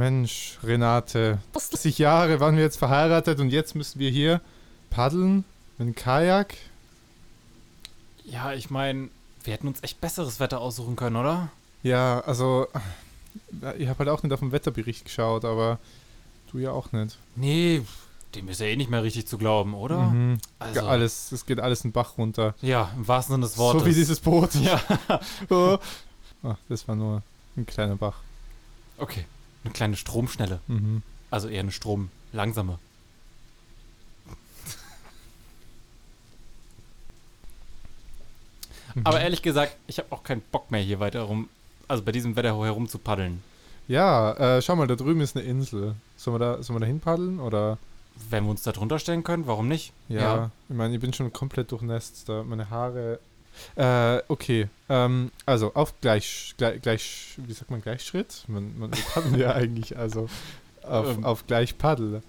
Mensch, Renate. 30 Jahre waren wir jetzt verheiratet und jetzt müssen wir hier paddeln mit einem Kajak. Ja, ich meine, wir hätten uns echt besseres Wetter aussuchen können, oder? Ja, also, ich habe halt auch nicht auf den Wetterbericht geschaut, aber du ja auch nicht. Nee, dem ist ja eh nicht mehr richtig zu glauben, oder? Mhm. Also- Alles, es geht alles den Bach runter. Ja, im wahrsten Sinne des Wortes. So wie dieses Boot. Ja, Oh. Ah, das war nur ein kleiner Bach. okay. Eine kleine Stromschnelle. Mhm. Also eher eine Stromlangsame. Mhm. Aber ehrlich gesagt, ich habe auch keinen Bock mehr hier weiter rum, also bei diesem Wetter herum zu paddeln. Ja, äh, schau mal, da drüben ist eine Insel. Sollen wir da, sollen wir da hinpaddeln? Oder? Wenn wir uns da drunter stellen können, warum nicht? Ja, ich meine, ich bin schon komplett durchnässt. Da meine Haare. Äh, okay. Ähm, also auf gleich, gleich, gleich, wie sagt man, Gleichschritt? Man, man wir paddeln ja eigentlich, also auf, Ähm. auf gleich Paddel.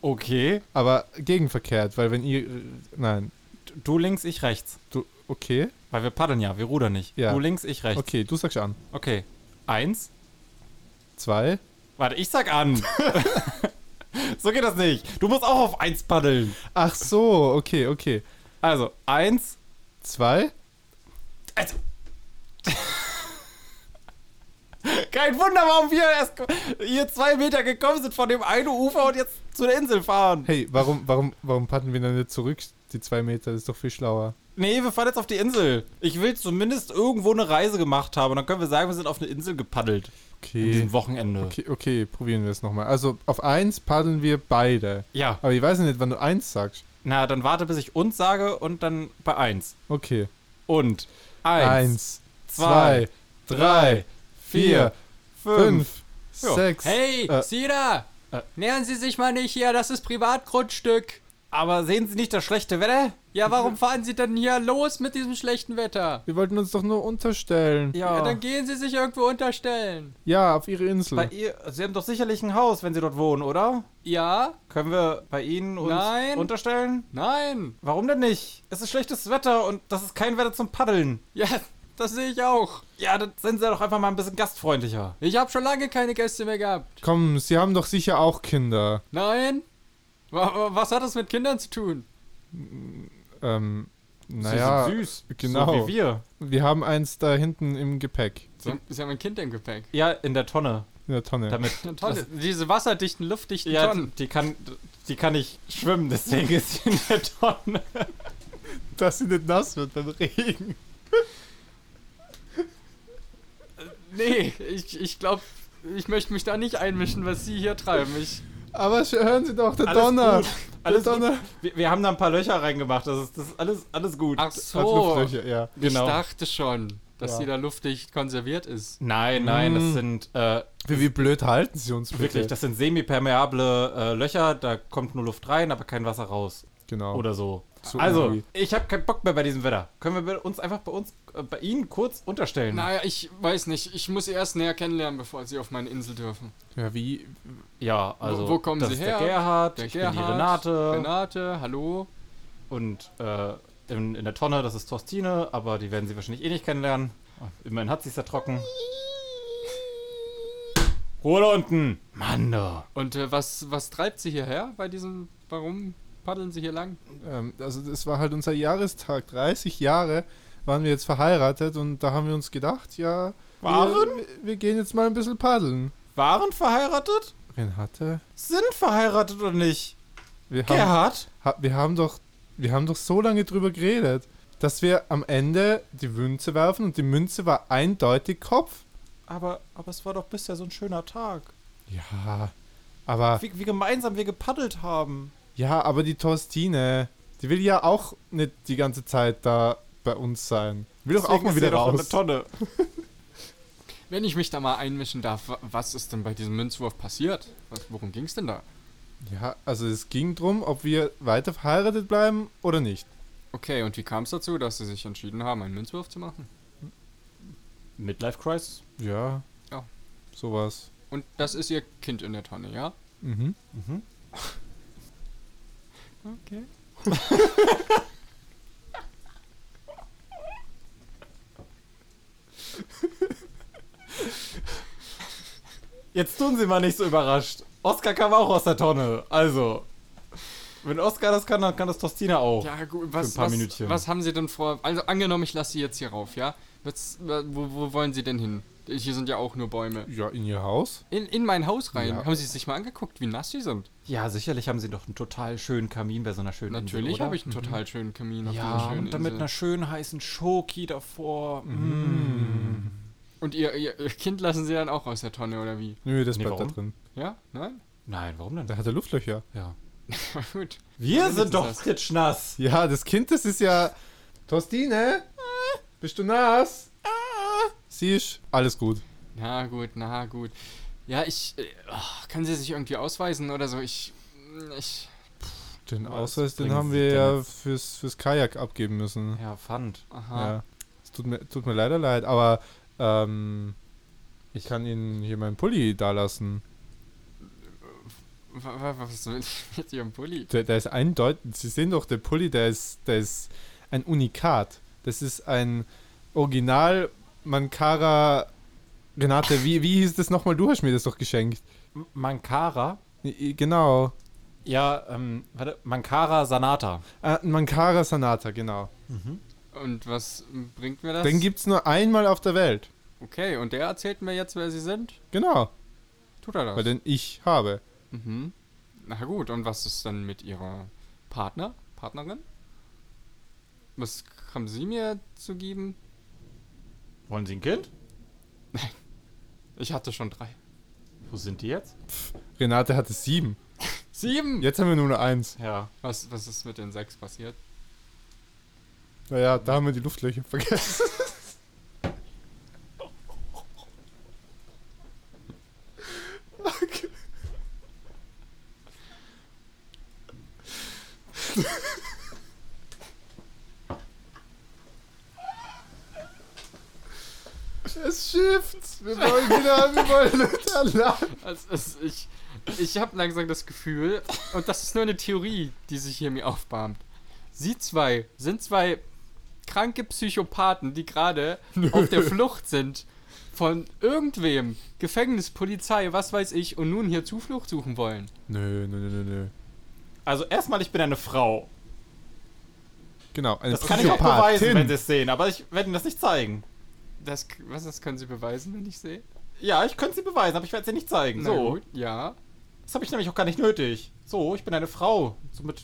Okay. Aber gegenverkehrt, weil wenn ihr. Nein, Du links, ich rechts. du. Okay. Weil wir paddeln ja, wir rudern nicht. Ja. Du links, ich rechts. Okay, du sagst an. Okay. Eins. Zwei. Warte, ich sag an. so geht das nicht. Du musst auch auf eins paddeln. Ach so, okay, okay. Also, eins. Zwei. Also. Kein Wunder, warum wir erst hier zwei Meter gekommen sind von dem einen Ufer und jetzt zu der Insel fahren. Hey, warum, warum, warum paddeln wir dann nicht zurück? Die zwei Meter, das ist doch viel schlauer. Nee, wir fahren jetzt auf die Insel. Ich will zumindest irgendwo eine Reise gemacht haben. Und dann können wir sagen, wir sind auf eine Insel gepaddelt. An Okay. diesem Wochenende. Okay, okay, probieren wir es nochmal. Also auf eins paddeln wir beide. Ja, Aber ich weiß nicht, wann du eins sagst. Na, dann warte, bis ich uns sage und dann bei eins. Okay. Und eins, Eins, zwei, zwei, drei, vier, fünf. fünf, Ja. sechs. Hey, Äh. Sie da! Äh. Nähern Sie sich mal nicht hier, das ist Privatgrundstück. Aber sehen Sie nicht das schlechte Wetter? Ja, warum fahren Sie denn hier los mit diesem schlechten Wetter? Wir wollten uns doch nur unterstellen. Ja, dann gehen Sie sich irgendwo unterstellen. Ja, auf ihre Insel. Bei ihr, Sie haben doch sicherlich ein Haus, wenn Sie dort wohnen, oder? Ja? Können wir bei Ihnen uns Nein. unterstellen? Nein? Warum denn nicht? Es ist schlechtes Wetter und das ist kein Wetter zum Paddeln. Ja, das sehe ich auch. Ja, dann sind Sie doch einfach mal ein bisschen gastfreundlicher. Ich habe schon lange keine Gäste mehr gehabt. Komm, sie haben doch sicher auch Kinder. Nein? Wa- wa- Was hat das mit Kindern zu tun? Ähm, naja, Sie sind süß. genau. So wie wir. wir haben eins da hinten im Gepäck. Sie haben, Sie haben ein Kind im Gepäck. Ja, in der Tonne. In der Tonne. Damit. Eine Tonne. Diese wasserdichten, luftdichten Ja, Tonnen. die kann, die kann nicht schwimmen, deswegen ist sie in der Tonne. Dass sie nicht nass wird beim Regen. Nee, ich, ich glaube, ich möchte mich da nicht einmischen, was Sie hier treiben. Ich, Aber hören Sie doch, der Alles Donner. gut. Alles der Donner. Wir, wir haben da ein paar Löcher reingemacht. Das ist, das ist alles, alles gut. ach so, Luftlöcher, ja. genau. ich dachte schon, dass Ja. sie da luftig konserviert ist. Nein, nein, das Mm. sind äh, Wie, wie blöd halten Sie uns bitte? wirklich, das sind semipermeable äh, Löcher. Da kommt nur Luft rein, aber kein Wasser raus. genau. Oder so. So also, irgendwie. ich habe keinen Bock mehr bei diesem Wetter. Können wir uns einfach bei uns, äh, bei Ihnen kurz unterstellen? Naja, ich weiß nicht. Ich muss sie erst näher kennenlernen, bevor sie auf meine Insel dürfen. Ja, wie? Ja, also. wo kommen das Sie ist her? Der Gerhard, Der ich Gerhard, bin die Renate. Renate, hallo. Und äh, in, in der Tonne, das ist Torstine, aber die werden Sie wahrscheinlich eh nicht kennenlernen. Immerhin hat sie es ja trocken. Ruhe da unten! Mann, da. Und äh, was, was treibt sie hierher bei diesem. Warum paddeln sie hier lang? Ähm, also das war halt unser Jahrestag. 30 Jahre waren wir jetzt verheiratet und da haben wir uns gedacht, ja, Waren? wir, wir gehen jetzt mal ein bisschen paddeln. Waren verheiratet? Renate, Sind verheiratet oder nicht? wir haben, Gerhard? ha, wir haben doch, wir haben doch so lange drüber geredet, dass wir am Ende die Münze werfen und die Münze war eindeutig Kopf. Aber, aber es war doch bisher so ein schöner Tag. Ja, aber Wie, wie gemeinsam wir gepaddelt haben. Ja, aber die Torstine, die will ja auch nicht die ganze Zeit da bei uns sein. Will doch auch mal wieder raus. der Tonne. Wenn ich mich da mal einmischen darf, wa- was ist denn bei diesem Münzwurf passiert? Was, worum ging es denn da? Ja, also es ging drum, ob wir weiter verheiratet bleiben oder nicht. Okay, und wie kam es dazu, dass sie sich entschieden haben, einen Münzwurf zu machen? Midlife Crisis? Ja. Ja. Sowas. Und das ist ihr Kind in der Tonne, ja? Mhm. Mhm. Okay. Jetzt tun Sie mal nicht so überrascht. Oskar kam auch aus der Tonne. Also, wenn Oskar das kann, dann kann das Tostina auch. Ja, gut, Für was, ein paar was, Minütchen. was haben Sie denn vor? Also, angenommen, ich lasse Sie jetzt hier rauf, ja? Was, wo, wo wollen Sie denn hin? Hier sind ja auch nur Bäume. Ja, in ihr Haus? In, in mein Haus rein. Ja. Haben Sie sich mal angeguckt, wie nass die sind? Ja, sicherlich haben Sie doch einen total schönen Kamin bei so einer schönen Natürlich habe ich einen total schönen Kamin auf Ja, schönen und dann mit einer schönen heißen Schoki davor. Mm. Und ihr, ihr, Kind lassen Sie dann auch aus der Tonne, oder wie? Nö, das Nee, bleibt da warum? drin. Ja? Nein? Nein, warum denn? Da hat er Luftlöcher. Ja. gut. Wir sind doch klitschnass. Ja, das Kind, das ist ja. Tostine? Bist du nass? Siehst, alles gut. Na gut, na gut. Ja, ich. Äh, ach, kann sie sich irgendwie ausweisen oder so? Ich. Ich. Den Was Ausweis, den haben wir ja fürs, fürs Kajak abgeben müssen. Ja, Pfand. Aha. Ja. Es tut mir, tut mir leider leid, aber ähm, ich kann Ihnen hier meinen Pulli dalassen. Wa- Was will ich mit Ihrem Pulli? Der, der ist eindeutig. Sie sehen doch, der Pulli, der ist, der ist ein Unikat. Das ist ein Original Mankara. Renate, wie, wie hieß das nochmal? Du hast mir das doch geschenkt. Mankara? Genau. Ja, ähm, warte, Mankara Sanata. Äh, Mankara Sanata, genau. Und was bringt mir das? Den gibt's nur einmal auf der Welt. okay, und der erzählt mir jetzt, wer sie sind? Genau. Tut er das? Weil den ich habe. Mhm. Na gut, und was ist dann mit ihrer Partner? Partnerin? Was haben Sie mir zu geben? Wollen Sie ein Kind? Ich hatte schon drei. Wo sind die jetzt? Renate hatte sieben. Sieben! Jetzt haben wir nur noch eins. Ja. Was, was ist mit den sechs passiert? Naja, da haben wir die Luftlöcher vergessen. Schifft. Wir wollen wieder, wir wollen wieder lachen. Also, es, ich ich habe langsam das Gefühl, und das ist nur eine Theorie, die sich hier mir aufbahmt. Sie zwei sind zwei kranke Psychopathen, die gerade auf der Flucht sind von irgendwem, Gefängnis, Polizei, was weiß ich, und nun hier Zuflucht suchen wollen. Nö, nö, nö, nö, nö. Also erstmal, ich bin eine Frau. Genau, eine Das kann ich auch beweisen, wenn Sie es sehen, aber ich werde Ihnen das nicht zeigen. Das, was das können Sie beweisen, wenn ich sehe? Ja, ich könnte sie beweisen, aber ich werde es Ihnen nicht zeigen. Na so. gut, ja. Das habe ich nämlich auch gar nicht nötig. So, ich bin eine Frau. Somit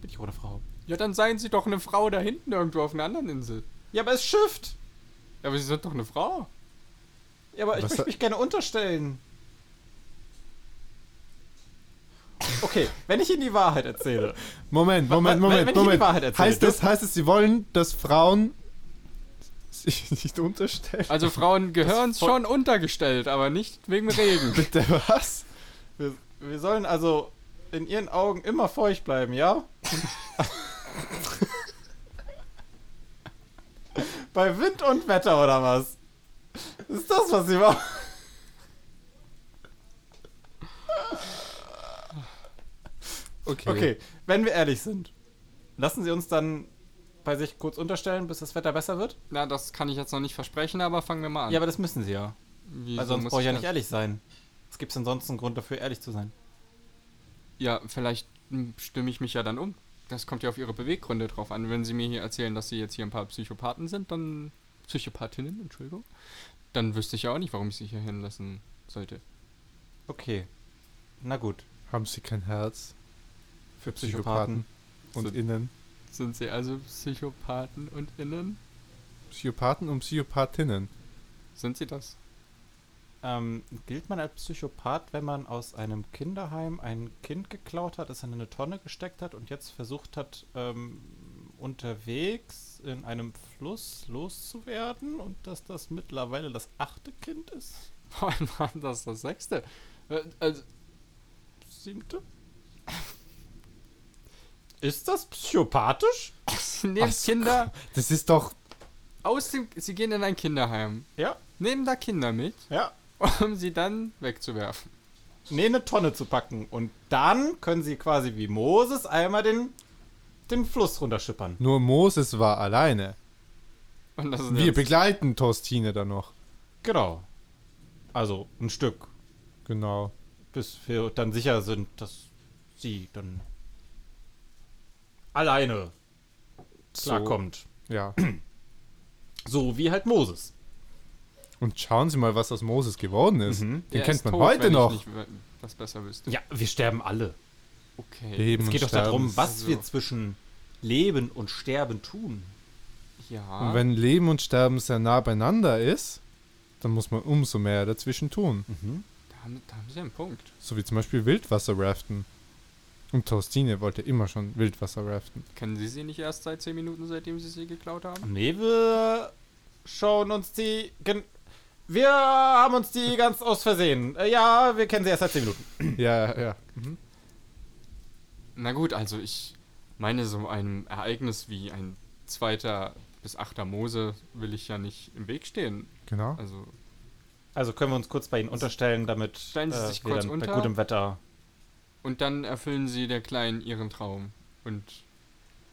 bin ich auch eine Frau. Ja, dann seien Sie doch eine Frau da hinten irgendwo auf einer anderen Insel. Ja, aber es schifft. Ja, aber Sie sind doch eine Frau. Ja, aber ich Was möchte sa- mich gerne unterstellen. Okay, wenn ich Ihnen die Wahrheit erzähle. Moment, Moment, wenn- Moment, wenn ich die Moment. Wahrheit erzähle, heißt, es, heißt es, Sie wollen, dass Frauen sich nicht unterstellen? Also Frauen gehören schon untergestellt, aber nicht wegen Regen. Bitte was? Wir, wir sollen also in Ihren Augen immer feucht bleiben, ja? Bei Wind und Wetter oder was? Ist das, was Sie machen? Okay. Okay, wenn wir ehrlich sind, lassen Sie uns dann bei sich kurz unterstellen, bis das Wetter besser wird? Na, das kann ich jetzt noch nicht versprechen, aber fangen wir mal an. Ja, aber das müssen Sie ja. Wieso Weil sonst muss brauche ich ja nicht ehrlich sein. Was gibt es denn sonst einen Grund dafür, ehrlich zu sein? Ja, vielleicht stimme ich mich ja dann um. Das kommt ja auf Ihre Beweggründe drauf an. Wenn Sie mir hier erzählen, dass Sie jetzt hier ein paar Psychopathen sind, dann. Psychopathinnen, Entschuldigung. Dann wüsste ich ja auch nicht, warum ich Sie hier hinlassen sollte. Okay. Na gut. Haben Sie kein Herz Für Psychopathen und So- Innen? Sind Sie also Psychopathen und Innen? Psychopathen und Psychopathinnen. Sind Sie das? Ähm, gilt man als Psychopath, wenn man aus einem Kinderheim ein Kind geklaut hat, es in eine Tonne gesteckt hat und jetzt versucht hat, ähm, unterwegs in einem Fluss loszuwerden und dass das mittlerweile das achte Kind ist? Wann war das das sechste? Äh, Also, Siebte? Ist das psychopathisch? Sie nehmen Was? Kinder Das ist doch. aus dem. Sie gehen in ein Kinderheim, Ja, nehmen da Kinder mit, ja. um sie dann wegzuwerfen. Nee, eine Tonne zu packen. Und dann können sie quasi wie Moses einmal den, den Fluss runterschippern. Nur Moses war alleine. Und das ist Wir jetzt- begleiten Tostine dann noch. Genau. Also ein Stück. Genau. bis wir dann sicher sind, dass sie dann alleine klarkommt. Ja. So wie halt Moses. Und schauen Sie mal, was aus Moses geworden ist. Mhm. Den Er kennt ist man tot, heute wenn noch. Ich nicht was besser wüsste. Ja, wir sterben alle. Okay. Leben Es geht doch darum, was Also- wir zwischen Leben und Sterben tun. Ja. Und wenn Leben und Sterben sehr nah beieinander ist, dann muss man umso mehr dazwischen tun. da, haben, da haben Sie einen Punkt. So wie zum Beispiel Wildwasser-Raften. Und Toastine wollte immer schon Wildwasser-raften. Kennen Sie sie nicht erst seit 10 Minuten, seitdem Sie sie geklaut haben? Nee, wir schauen uns die. gen- Wir haben uns die ganz aus Versehen. Äh, Ja, wir kennen sie erst seit 10 Minuten. ja, ja, ja. Mhm. Na gut, also ich meine, so einem Ereignis wie ein zweiter bis achter Mose will ich ja nicht im Weg stehen. Genau. Also, Also können wir uns kurz bei Ihnen unterstellen, damit äh, Stellen Sie sich wir kurz dann unter. bei gutem Wetter. Und dann erfüllen Sie der Kleinen ihren Traum. Und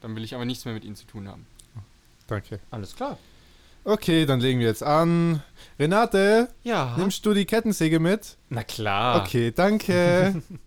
dann will ich aber nichts mehr mit Ihnen zu tun haben. Danke. Alles klar. Okay, dann legen wir jetzt an. Renate, Ja. nimmst du die Kettensäge mit? Na klar. Okay, danke.